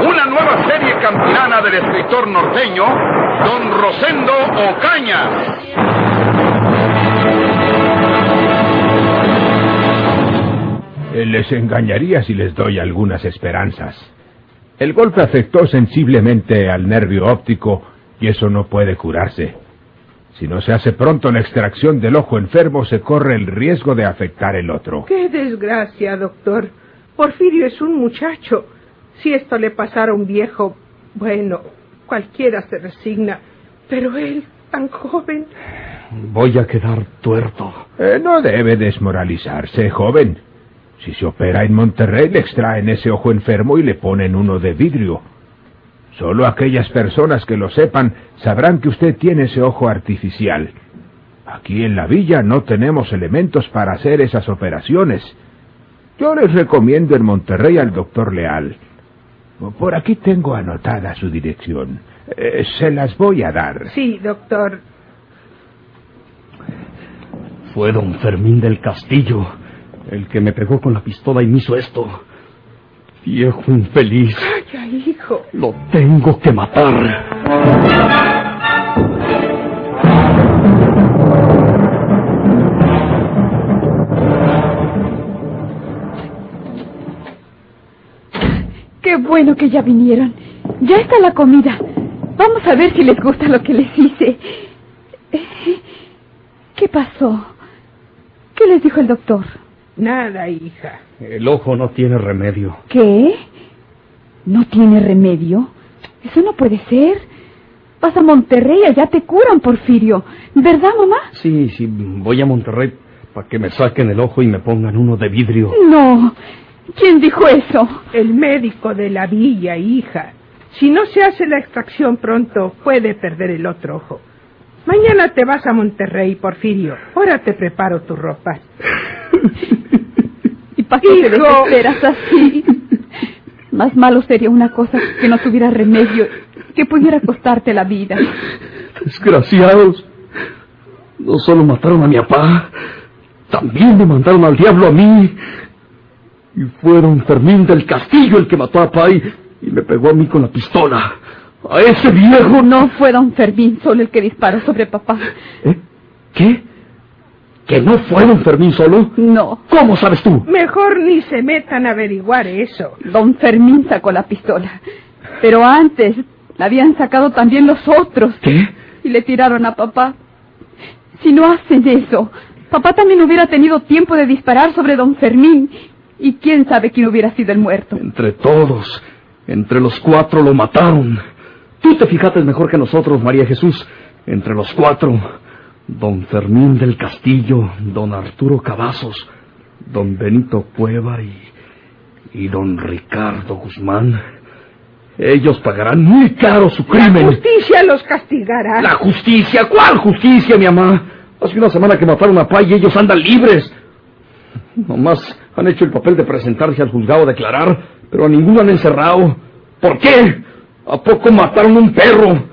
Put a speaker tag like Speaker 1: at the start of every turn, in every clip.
Speaker 1: Una nueva serie campilana del escritor norteño, don Rosendo Ocaña.
Speaker 2: Les engañaría si les doy algunas esperanzas. El golpe afectó sensiblemente al nervio óptico y eso no puede curarse. Si no se hace pronto la extracción del ojo enfermo, se corre el riesgo de afectar el otro.
Speaker 3: ¡Qué desgracia, doctor! Porfirio es un muchacho. Si esto le pasara a un viejo, bueno, cualquiera se resigna. Pero él, tan joven.
Speaker 4: Voy a quedar tuerto.
Speaker 2: Eh, no debe desmoralizarse, joven. Si se opera en Monterrey, le extraen ese ojo enfermo y le ponen uno de vidrio. Solo aquellas personas que lo sepan sabrán que usted tiene ese ojo artificial. Aquí en la villa no tenemos elementos para hacer esas operaciones. Yo les recomiendo en Monterrey al doctor Leal. Por aquí tengo anotada su dirección. Eh, se las voy a dar.
Speaker 3: Sí, doctor.
Speaker 4: Fue don Fermín del Castillo el que me pegó con la pistola y me hizo esto. Viejo infeliz.
Speaker 3: Calla, hijo.
Speaker 4: Lo tengo que matar.
Speaker 5: Bueno que ya vinieron. Ya está la comida. Vamos a ver si les gusta lo que les hice. ¿Qué pasó? ¿Qué les dijo el doctor?
Speaker 3: Nada, hija.
Speaker 4: El ojo no tiene remedio.
Speaker 5: ¿Qué? ¿No tiene remedio? Eso no puede ser. Vas a Monterrey, allá te curan, Porfirio. ¿Verdad, mamá?
Speaker 4: Sí, sí, voy a Monterrey para que me saquen el ojo y me pongan uno de vidrio.
Speaker 5: No. ¿Quién dijo eso?
Speaker 3: El médico de la villa, hija. Si no se hace la extracción pronto, puede perder el otro ojo. Mañana te vas a Monterrey, Porfirio. Ahora te preparo tu ropa.
Speaker 5: ¿Y para qué te desesperas así? Más malo sería una cosa que no tuviera remedio, que pudiera costarte la vida.
Speaker 4: Desgraciados. No solo mataron a mi papá, también me mandaron al diablo a mí. Y fue don Fermín del Castillo el que mató a Pai y me pegó a mí con la pistola. A ese viejo.
Speaker 5: No fue don Fermín solo el que disparó sobre papá.
Speaker 4: ¿Eh? ¿Qué? ¿Que no fue don Fermín solo?
Speaker 5: No.
Speaker 4: ¿Cómo sabes tú?
Speaker 3: Mejor ni se metan a averiguar eso.
Speaker 5: Don Fermín sacó la pistola. Pero antes la habían sacado también los otros.
Speaker 4: ¿Qué?
Speaker 5: Y le tiraron a papá. Si no hacen eso, papá también hubiera tenido tiempo de disparar sobre don Fermín. Y quién sabe quién hubiera sido el muerto.
Speaker 4: Entre todos, entre los cuatro lo mataron. Tú te fijaste mejor que nosotros, María Jesús. Entre los cuatro, don Fermín del Castillo, don Arturo Cavazos, don Benito Cueva y, y don Ricardo Guzmán. Ellos pagarán muy caro su crimen.
Speaker 3: La justicia los castigará.
Speaker 4: ¿La justicia? ¿Cuál justicia, mi mamá? Hace una semana que mataron a Pai y ellos andan libres. Nomás han hecho el papel de presentarse al juzgado a declarar, pero a ninguno han encerrado. ¿Por qué? ¿A poco mataron un perro?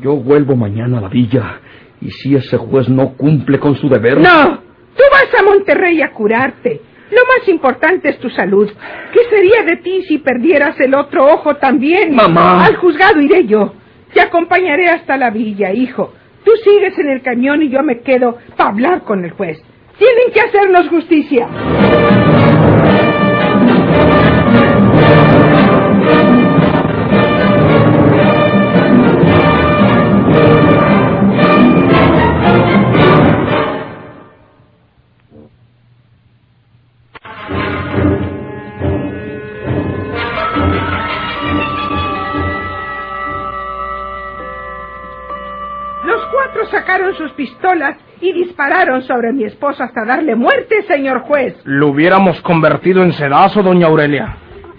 Speaker 4: Yo vuelvo mañana a la villa. Y si ese juez no cumple con su deber.
Speaker 3: No, tú vas a Monterrey a curarte. Lo más importante es tu salud. ¿Qué sería de ti si perdieras el otro ojo también?
Speaker 4: Mamá.
Speaker 3: Al juzgado iré yo. Te acompañaré hasta la villa, hijo. Tú sigues en el cañón y yo me quedo para hablar con el juez. Tienen que hacernos justicia. sacaron sus pistolas y dispararon sobre mi esposo hasta darle muerte, señor juez.
Speaker 6: Lo hubiéramos convertido en sedazo, doña Aurelia.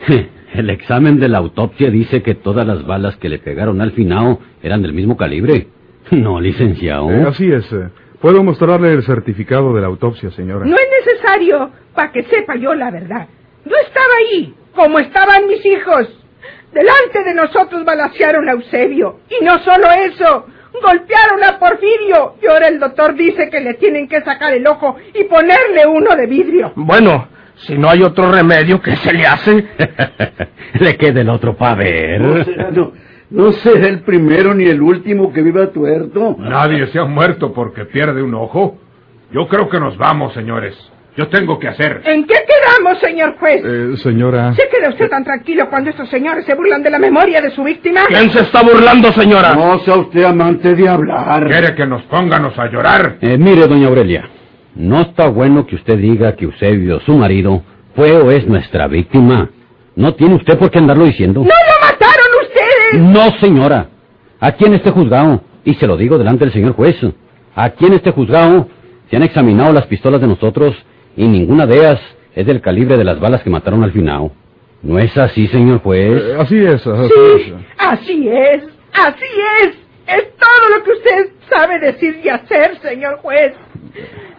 Speaker 7: El examen de la autopsia dice que todas las balas que le pegaron al finao eran del mismo calibre. No, licenciado.
Speaker 8: Eh, así es. eh. Puedo mostrarle el certificado de la autopsia, señora.
Speaker 3: No es necesario para que sepa yo la verdad. Yo estaba ahí, como estaban mis hijos. Delante de nosotros balacearon a Eusebio. Y no solo eso, golpearon a Porfirio. Y ahora el doctor dice que le tienen que sacar el ojo y ponerle uno de vidrio.
Speaker 6: Bueno, si no hay otro remedio, ¿qué se le hace?
Speaker 7: Le queda el otro para ver.
Speaker 9: No será, no, no será el primero ni el último que viva tuerto.
Speaker 2: Nadie se ha muerto porque pierde un ojo. Yo creo que nos vamos, señores. Yo tengo que hacer.
Speaker 3: ¿En qué quedamos, señor juez?
Speaker 8: Eh, señora.
Speaker 3: ¿Se queda usted tan tranquilo cuando estos señores se burlan de la memoria de su víctima?
Speaker 6: ¿Quién se está burlando, señora?
Speaker 9: No sea usted amante de hablar.
Speaker 2: ¿Quiere que nos pónganos a llorar?
Speaker 7: Eh, mire, doña Aurelia, no está bueno que usted diga que Eusebio, su marido, fue o es nuestra víctima. No tiene usted por qué andarlo diciendo.
Speaker 3: ¡No lo mataron ustedes!
Speaker 7: No, señora. Aquí en este juzgado, y se lo digo delante del señor juez, aquí en este juzgado se han examinado las pistolas de nosotros y ninguna de ellas es del calibre de las balas que mataron al finao. ¿No es así, señor juez?
Speaker 8: Eh, así es, así
Speaker 3: Sí,
Speaker 8: es.
Speaker 3: así es, así es. Es todo lo que usted sabe decir y hacer, señor juez.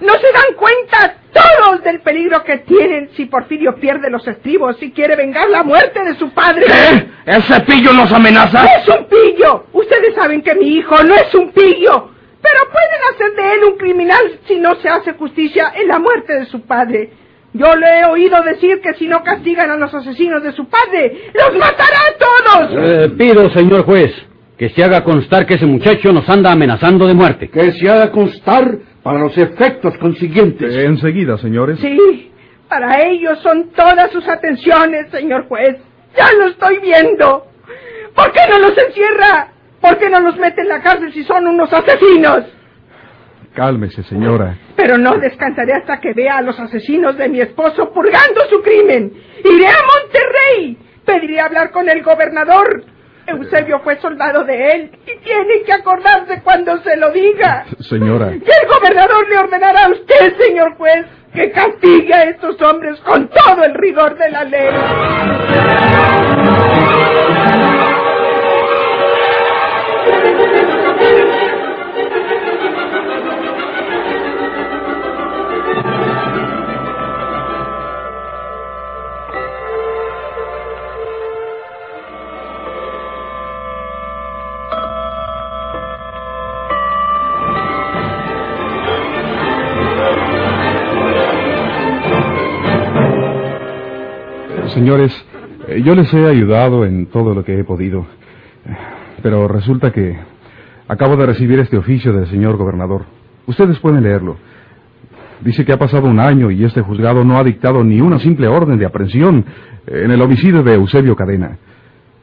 Speaker 3: No se dan cuenta todos del peligro que tienen si Porfirio pierde los estribos y quiere vengar la muerte de su padre.
Speaker 6: ¿Qué? ¿Ese pillo nos amenaza?
Speaker 3: ¡No es un pillo! Ustedes saben que mi hijo no es un pillo. Pero pueden hacer de él un criminal si no se hace justicia en la muerte de su padre. Yo le he oído decir que si no castigan a los asesinos de su padre, los matará a todos.
Speaker 7: Eh, pido, señor juez, que se haga constar que ese muchacho nos anda amenazando de muerte.
Speaker 9: Que se haga constar para los efectos consiguientes.
Speaker 8: Eh, enseguida, señores.
Speaker 3: Sí, para ellos son todas sus atenciones, señor juez. Ya lo estoy viendo. ¿Por qué no los encierra? ¿Por qué no los mete en la cárcel si son unos asesinos?
Speaker 8: Cálmese, señora.
Speaker 3: Pero no descansaré hasta que vea a los asesinos de mi esposo purgando su crimen. Iré a Monterrey. Pediré hablar con el gobernador. Eusebio fue soldado de él y tiene que acordarse cuando se lo diga.
Speaker 8: Señora.
Speaker 3: Y el gobernador le ordenará a usted, señor juez, que castigue a estos hombres con todo el rigor de la ley.
Speaker 8: Yo les he ayudado en todo lo que he podido. Pero resulta que acabo de recibir este oficio del señor gobernador. Ustedes pueden leerlo. Dice que ha pasado un año y este juzgado no ha dictado ni una simple orden de aprehensión en el homicidio de Eusebio Cadena.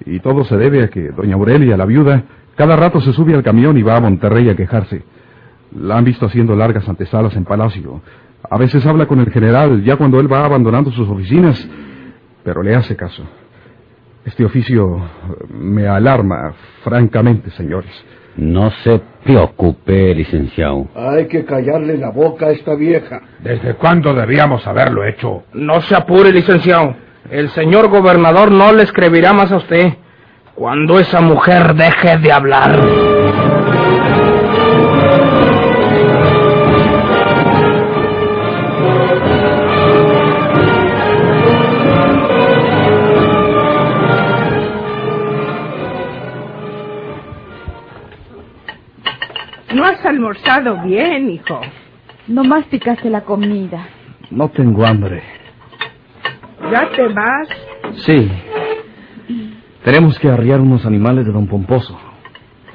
Speaker 8: Y todo se debe a que doña Aurelia, la viuda, cada rato se sube al camión y va a Monterrey a quejarse. La han visto haciendo largas antesalas en Palacio. A veces habla con el general ya cuando él va abandonando sus oficinas, pero le hace caso. Este oficio me alarma, francamente, señores.
Speaker 7: No se preocupe, licenciado.
Speaker 9: Hay que callarle la boca a esta vieja.
Speaker 2: ¿Desde cuándo debíamos haberlo hecho?
Speaker 6: No se apure, licenciado. El señor gobernador no le escribirá más a usted. Cuando esa mujer deje de hablar.
Speaker 3: Bien, hijo.
Speaker 5: No masticaste la comida.
Speaker 4: No tengo hambre.
Speaker 3: ¿Ya te vas?
Speaker 4: Sí. Tenemos que arriar unos animales de don Pomposo.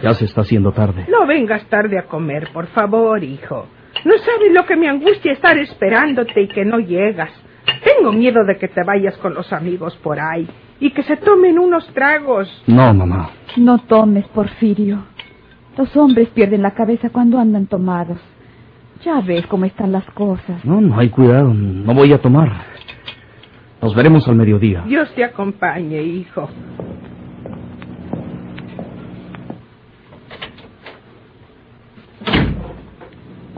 Speaker 4: Ya se está haciendo tarde.
Speaker 3: No vengas tarde a comer, por favor, hijo. No sabes lo que me angustia estar esperándote y que no llegas. Tengo miedo de que te vayas con los amigos por ahí y que se tomen unos tragos.
Speaker 4: No, mamá.
Speaker 5: No tomes, Porfirio. Los hombres pierden la cabeza cuando andan tomados. Ya ves cómo están las cosas.
Speaker 4: No, no hay cuidado. No voy a tomar. Nos veremos al mediodía.
Speaker 3: Dios te acompañe, hijo.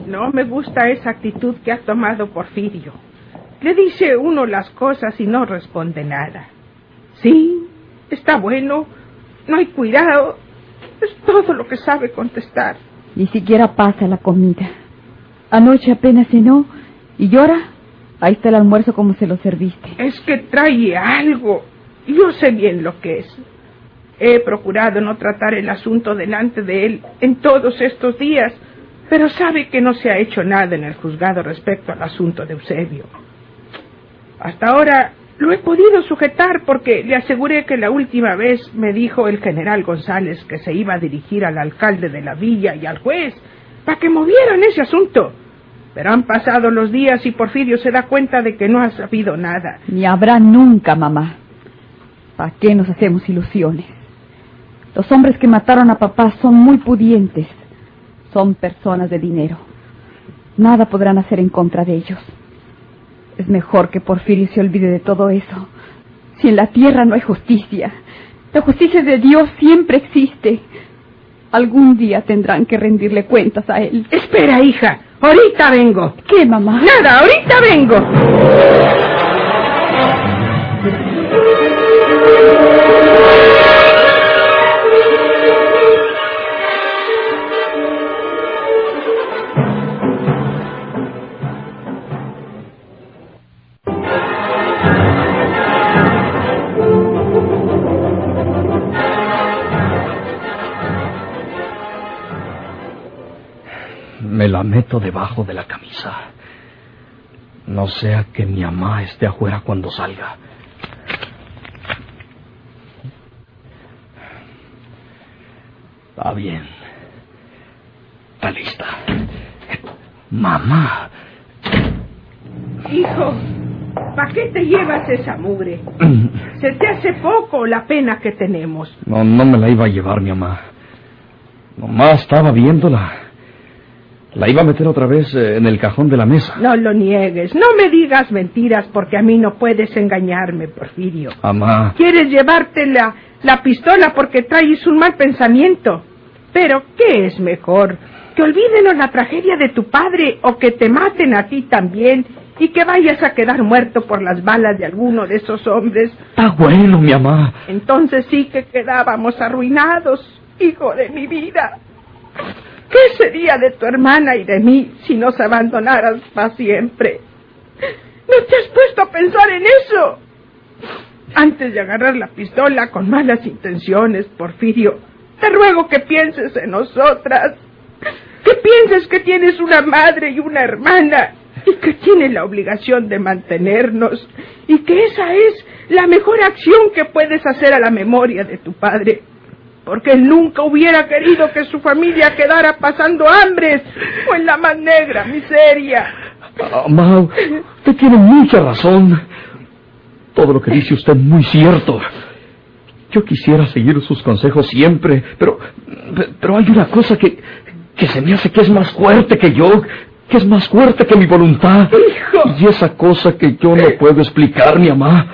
Speaker 3: No me gusta esa actitud que ha tomado Porfirio. Le dice uno las cosas y no responde nada. Sí, está bueno, no hay cuidado. Todo lo que sabe contestar.
Speaker 5: Ni siquiera pasa la comida. Anoche apenas cenó y llora. Ahí está el almuerzo como se lo serviste.
Speaker 3: Es que trae algo. Yo sé bien lo que es. He procurado no tratar el asunto delante de él en todos estos días, pero sabe que no se ha hecho nada en el juzgado respecto al asunto de Eusebio. Hasta ahora lo he podido sujetar porque le aseguré que la última vez me dijo el general González que se iba a dirigir al alcalde de la villa y al juez para que movieran ese asunto. Pero han pasado los días y Porfirio se da cuenta de que no ha sabido nada.
Speaker 5: Ni habrá nunca, mamá. ¿Para qué nos hacemos ilusiones? Los hombres que mataron a papá son muy pudientes. Son personas de dinero. Nada podrán hacer en contra de ellos. Es mejor que Porfirio se olvide de todo eso. Si en la tierra no hay justicia, la justicia de Dios siempre existe. Algún día tendrán que rendirle cuentas a él.
Speaker 3: Espera, hija. Ahorita vengo.
Speaker 5: ¿Qué, mamá?
Speaker 3: Nada, ahorita vengo.
Speaker 4: Me la meto debajo de la camisa. No sea que mi mamá esté afuera cuando salga. Está bien. Está lista. Mamá.
Speaker 3: Hijo, ¿para qué te llevas esa mugre? Se te hace poco la pena que tenemos.
Speaker 4: No, no me la iba a llevar mi mamá. Mamá estaba viéndola. La iba a meter otra vez eh, en el cajón de la mesa.
Speaker 3: No lo niegues, no me digas mentiras porque a mí no puedes engañarme, Porfirio.
Speaker 4: Mamá.
Speaker 3: Quieres llevarte la, la pistola porque traes un mal pensamiento. Pero, ¿qué es mejor? ¿Que olviden la tragedia de tu padre o que te maten a ti también y que vayas a quedar muerto por las balas de alguno de esos hombres?
Speaker 4: Está bueno, mi mamá.
Speaker 3: Entonces sí que quedábamos arruinados, hijo de mi vida. ¿Qué sería de tu hermana y de mí si nos abandonaras para siempre? ¿No te has puesto a pensar en eso? Antes de agarrar la pistola con malas intenciones, Porfirio, te ruego que pienses en nosotras. Que pienses que tienes una madre y una hermana y que tienes la obligación de mantenernos y que esa es la mejor acción que puedes hacer a la memoria de tu padre porque él nunca hubiera querido que su familia quedara pasando hambres o en la más negra miseria.
Speaker 4: Ah, ma, usted tiene mucha razón. Todo lo que dice usted es muy cierto. Yo quisiera seguir sus consejos siempre, pero, pero hay una cosa que, que se me hace que es más fuerte que yo, que es más fuerte que mi voluntad.
Speaker 3: Hijo.
Speaker 4: Y esa cosa que yo no puedo explicar, mi mamá,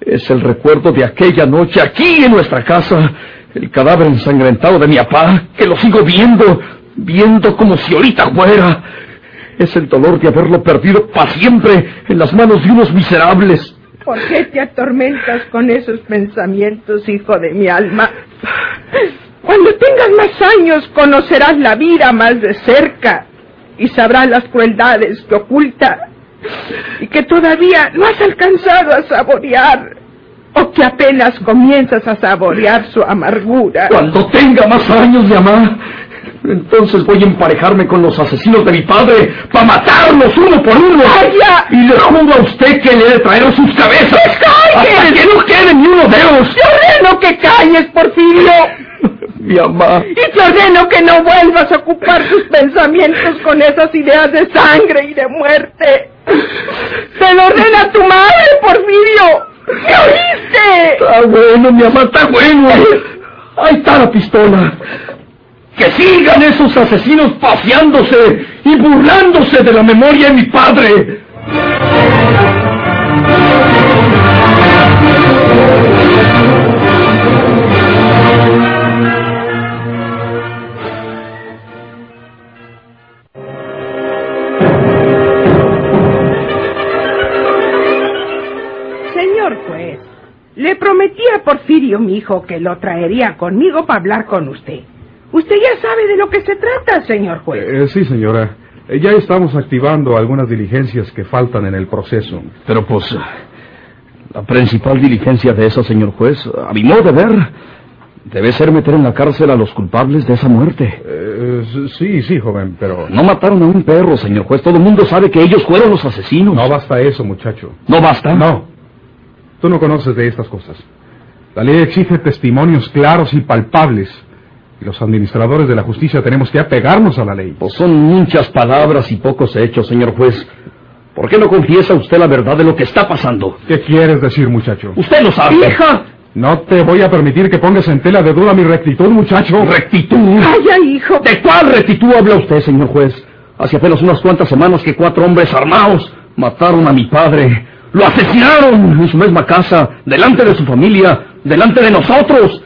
Speaker 4: es el recuerdo de aquella noche aquí en nuestra casa el cadáver ensangrentado de mi papá, que lo sigo viendo, viendo como si ahorita fuera. Es el dolor de haberlo perdido para siempre en las manos de unos miserables.
Speaker 3: ¿Por qué te atormentas con esos pensamientos, hijo de mi alma? Cuando tengas más años conocerás la vida más de cerca y sabrás las crueldades que oculta y que todavía no has alcanzado a saborear o que apenas comienzas a saborear su amargura.
Speaker 4: Cuando tenga más años, mi mamá, entonces voy a emparejarme con los asesinos de mi padre para matarlos uno por uno.
Speaker 3: ¡Calla!
Speaker 4: Y le juro a usted que le he de traer sus cabezas. Hasta que no quede ni uno de ellos.
Speaker 3: ¡Te ordeno que calles, Porfirio!
Speaker 4: Mi mamá.
Speaker 3: Y te ordeno que no vuelvas a ocupar tus pensamientos con esas ideas de sangre y de muerte. ¡Te lo ordena tu madre.
Speaker 4: Está bueno, mi mamá, está bueno. Ahí está la pistola. Que sigan esos asesinos paseándose y burlándose de la memoria de mi padre.
Speaker 3: Prometí a Porfirio, mi hijo, que lo traería conmigo para hablar con usted. Usted ya sabe de lo que se trata, señor juez.
Speaker 8: Eh, sí, señora. Eh, ya estamos activando algunas diligencias que faltan en el proceso.
Speaker 4: Pero pues, la principal diligencia de esa, señor juez, a mi modo de ver, debe ser meter en la cárcel a los culpables de esa muerte.
Speaker 8: Eh, sí, sí, joven, pero...
Speaker 4: No mataron a un perro, señor juez. Todo el mundo sabe que ellos fueron los asesinos.
Speaker 8: No basta eso, muchacho.
Speaker 4: ¿No basta?
Speaker 8: No. Tú no conoces de estas cosas. La ley exige testimonios claros y palpables. Y los administradores de la justicia tenemos que apegarnos a la ley.
Speaker 4: Pues son muchas palabras y pocos hechos, señor juez. ¿Por qué no confiesa usted la verdad de lo que está pasando?
Speaker 8: ¿Qué quieres decir, muchacho?
Speaker 4: Usted lo sabe.
Speaker 3: ¡Hija!
Speaker 8: No te voy a permitir que pongas en tela de duda mi rectitud, muchacho.
Speaker 4: ¿Rectitud?
Speaker 3: ¡Vaya, hijo!
Speaker 4: ¿De cuál rectitud habla usted, señor juez? Hace apenas unas cuantas semanas que cuatro hombres armados mataron a mi padre. Lo asesinaron en su misma casa, delante de su familia, delante de nosotros.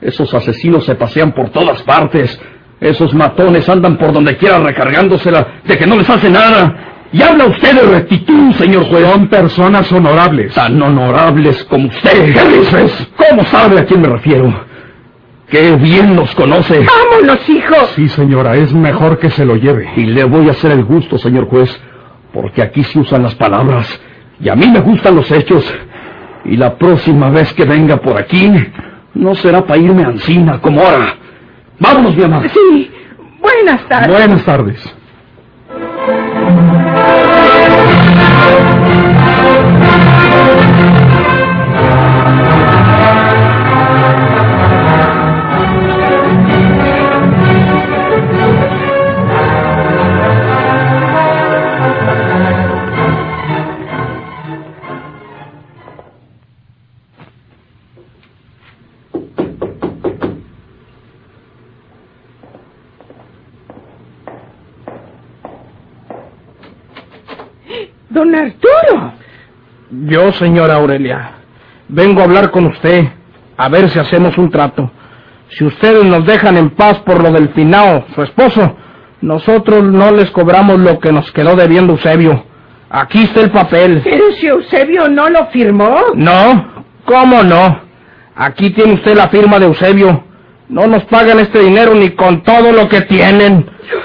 Speaker 4: Esos asesinos se pasean por todas partes. Esos matones andan por donde quiera recargándosela de que no les hace nada. Y habla usted de rectitud, señor juez.
Speaker 8: Son personas honorables.
Speaker 4: Tan honorables como usted. ¿Qué dices? ¿Cómo sabe a quién me refiero? Qué bien nos conoce.
Speaker 3: ¡Vámonos, hijo!
Speaker 8: Sí, señora, es mejor que se lo lleve.
Speaker 4: Y le voy a hacer el gusto, señor juez, porque aquí se usan las palabras. Y a mí me gustan los hechos. Y la próxima vez que venga por aquí, no será para irme a Ancina como ahora. Vámonos, mi amor.
Speaker 3: Sí. Buenas tardes.
Speaker 8: Buenas tardes.
Speaker 6: Yo, señora Aurelia, vengo a hablar con usted, a ver si hacemos un trato. Si ustedes nos dejan en paz por lo del Pinao, su esposo, nosotros no les cobramos lo que nos quedó debiendo Eusebio. Aquí está el papel.
Speaker 3: Pero si Eusebio no lo firmó.
Speaker 6: No, ¿cómo no? Aquí tiene usted la firma de Eusebio. No nos pagan este dinero ni con todo lo que tienen.
Speaker 3: Dios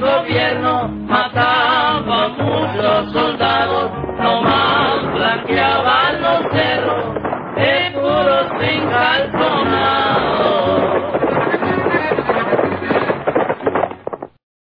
Speaker 10: el gobierno mataba a muchos soldados, nomás blanqueaban los cerros de puros fincal